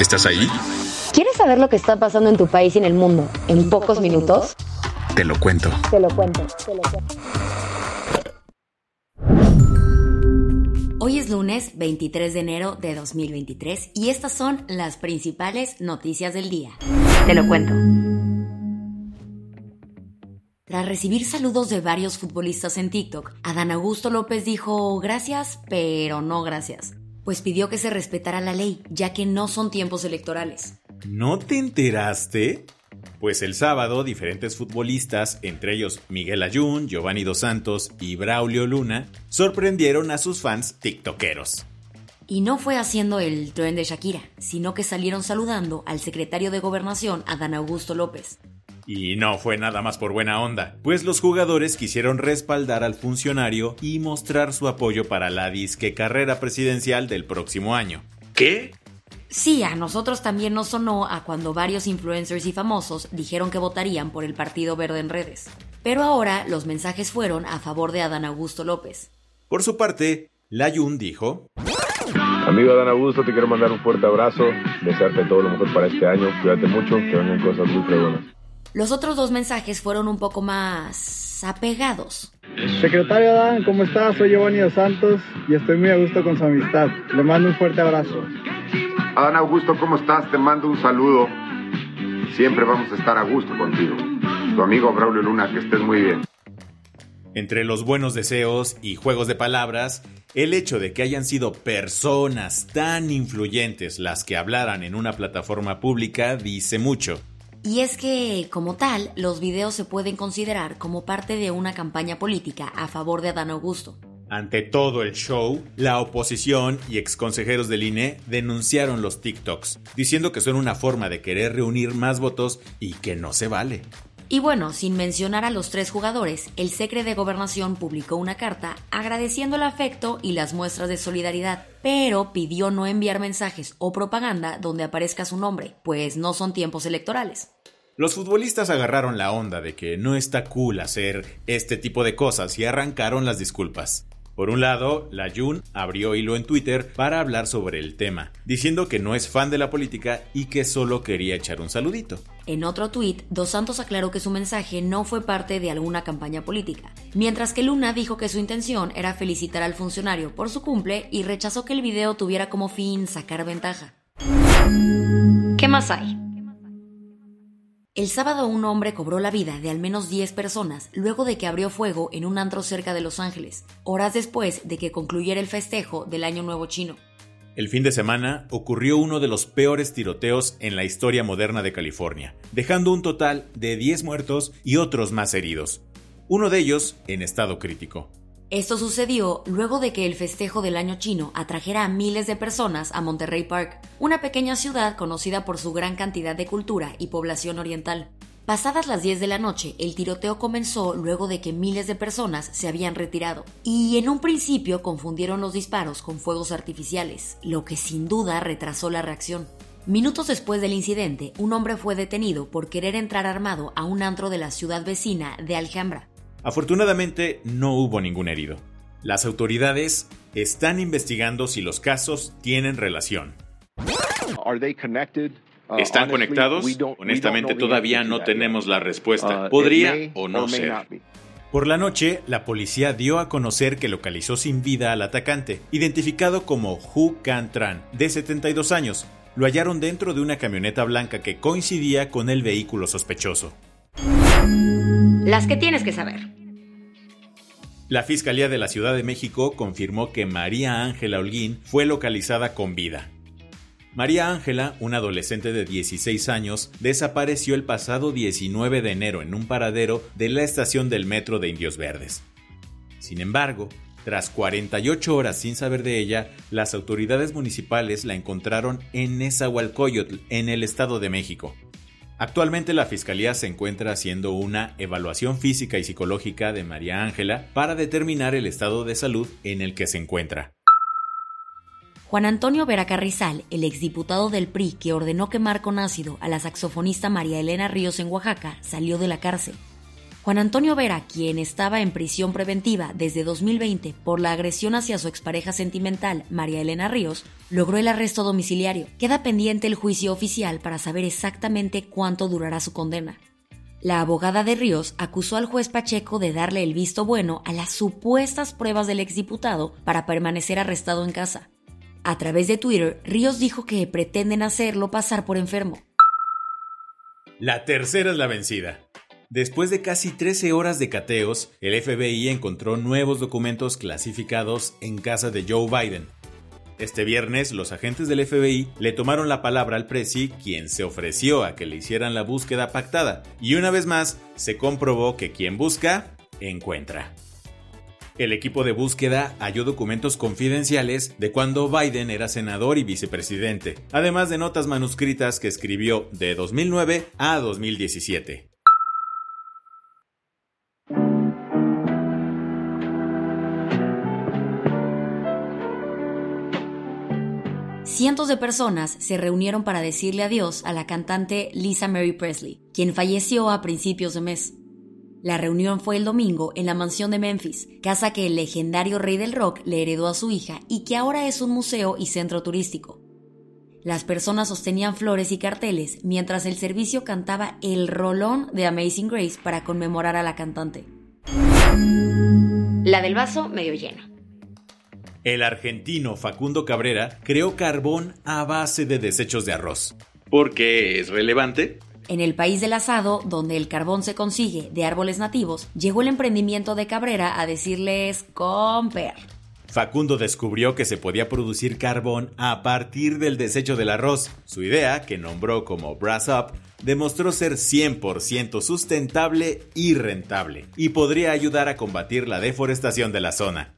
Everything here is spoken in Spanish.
¿Estás ahí? ¿Quieres saber lo que está pasando en tu país y en el mundo en, pocos, minutos? Te lo cuento. Te lo cuento, te lo cuento. Hoy es lunes 23 de enero de 2023 y estas son las principales noticias del día. Te lo cuento. Tras recibir saludos de varios futbolistas en TikTok, Adán Augusto López dijo gracias, pero no gracias, pues pidió que se respetara la ley, ya que no son tiempos electorales. ¿No te enteraste? Pues el sábado, diferentes futbolistas, entre ellos Miguel Ayun, Giovanni Dos Santos y Braulio Luna, sorprendieron a sus fans tiktokeros. Y no fue haciendo el tren de Shakira, sino que salieron saludando al secretario de Gobernación, Adán Augusto López. Y no fue nada más por buena onda, pues los jugadores quisieron respaldar al funcionario y mostrar su apoyo para la disque carrera presidencial del próximo año. ¿Qué? Sí, a nosotros también nos sonó a cuando varios influencers y famosos dijeron que votarían por el Partido Verde en redes. Pero ahora los mensajes fueron a favor de Adán Augusto López. Por su parte, Layun dijo: Amigo Adán Augusto, te quiero mandar un fuerte abrazo, desearte todo lo mejor para este año, cuídate mucho, que vengan cosas muy fregonas. Los otros dos mensajes fueron un poco más apegados. Secretario Adán, ¿cómo estás? Soy Giovanni Dos Santos y estoy muy a gusto con su amistad. Le mando un fuerte abrazo. Adán Augusto, ¿cómo estás? Te mando un saludo. Siempre vamos a estar a gusto contigo. Tu amigo Braulio Luna, que estés muy bien. Entre los buenos deseos y juegos de palabras, el hecho de que hayan sido personas tan influyentes las que hablaran en una plataforma pública dice mucho. Y es que, como tal, los videos se pueden considerar como parte de una campaña política a favor de Adán Augusto. Ante todo el show, la oposición y exconsejeros del INE denunciaron los TikToks, diciendo que son una forma de querer reunir más votos y que no se vale. Y bueno, sin mencionar a los tres jugadores, el Secre de Gobernación publicó una carta agradeciendo el afecto y las muestras de solidaridad, pero pidió no enviar mensajes o propaganda donde aparezca su nombre, pues no son tiempos electorales. Los futbolistas agarraron la onda de que no está cool hacer este tipo de cosas y arrancaron las disculpas. Por un lado, la Jun abrió hilo en Twitter para hablar sobre el tema, diciendo que no es fan de la política y que solo quería echar un saludito. En otro tuit, Dos Santos aclaró que su mensaje no fue parte de alguna campaña política, mientras que Luna dijo que su intención era felicitar al funcionario por su cumple y rechazó que el video tuviera como fin sacar ventaja. ¿Qué más hay? El sábado un hombre cobró la vida de al menos 10 personas luego de que abrió fuego en un antro cerca de Los Ángeles, horas después de que concluyera el festejo del Año Nuevo Chino. El fin de semana ocurrió uno de los peores tiroteos en la historia moderna de California, dejando un total de 10 muertos y otros más heridos, uno de ellos en estado crítico. Esto sucedió luego de que el festejo del año chino atrajera a miles de personas a Monterrey Park, una pequeña ciudad conocida por su gran cantidad de cultura y población oriental. Pasadas las 10 de la noche, el tiroteo comenzó luego de que miles de personas se habían retirado, y en un principio confundieron los disparos con fuegos artificiales, lo que sin duda retrasó la reacción. Minutos después del incidente, un hombre fue detenido por querer entrar armado a un antro de la ciudad vecina de Alhambra. Afortunadamente no hubo ningún herido. Las autoridades están investigando si los casos tienen relación. ¿Están conectados? Honestamente todavía no tenemos la respuesta. Podría o no ser. Por la noche, la policía dio a conocer que localizó sin vida al atacante, identificado como Hu Can Tran, de 72 años. Lo hallaron dentro de una camioneta blanca que coincidía con el vehículo sospechoso. Las que tienes que saber. La Fiscalía de la Ciudad de México confirmó que María Ángela Holguín fue localizada con vida. María Ángela, una adolescente de 16 años, desapareció el pasado 19 de enero en un paradero de la estación del metro de Indios Verdes. Sin embargo, tras 48 horas sin saber de ella, las autoridades municipales la encontraron en Nezahualcóyotl, en el Estado de México. Actualmente la Fiscalía se encuentra haciendo una evaluación física y psicológica de María Ángela para determinar el estado de salud en el que se encuentra. Juan Antonio Vera Carrizal, el exdiputado del PRI que ordenó quemar con ácido a la saxofonista María Elena Ríos en Oaxaca, salió de la cárcel. Juan Antonio Vera, quien estaba en prisión preventiva desde 2020 por la agresión hacia su expareja sentimental, María Elena Ríos, logró el arresto domiciliario. Queda pendiente el juicio oficial para saber exactamente cuánto durará su condena. La abogada de Ríos acusó al juez Pacheco de darle el visto bueno a las supuestas pruebas del exdiputado para permanecer arrestado en casa. A través de Twitter, Ríos dijo que pretenden hacerlo pasar por enfermo. La tercera es la vencida. Después de casi 13 horas de cateos, el FBI encontró nuevos documentos clasificados en casa de Joe Biden. Este viernes, los agentes del FBI le tomaron la palabra al presi, quien se ofreció a que le hicieran la búsqueda pactada, y una vez más se comprobó que quien busca, encuentra. El equipo de búsqueda halló documentos confidenciales de cuando Biden era senador y vicepresidente, además de notas manuscritas que escribió de 2009 a 2017. Cientos de personas se reunieron para decirle adiós a la cantante Lisa Mary Presley, quien falleció a principios de mes. La reunión fue el domingo en la mansión de Memphis, casa que el legendario rey del rock le heredó a su hija y que ahora es un museo y centro turístico. Las personas sostenían flores y carteles mientras el servicio cantaba el rolón de Amazing Grace para conmemorar a la cantante. La del vaso medio lleno. El argentino Facundo Cabrera creó carbón a base de desechos de arroz. ¿Por qué es relevante? En el país del asado, donde el carbón se consigue de árboles nativos, llegó el emprendimiento de Cabrera a decirles comper. Facundo descubrió que se podía producir carbón a partir del desecho del arroz. Su idea, que nombró como Brass Up, demostró ser 100% sustentable y rentable, y podría ayudar a combatir la deforestación de la zona.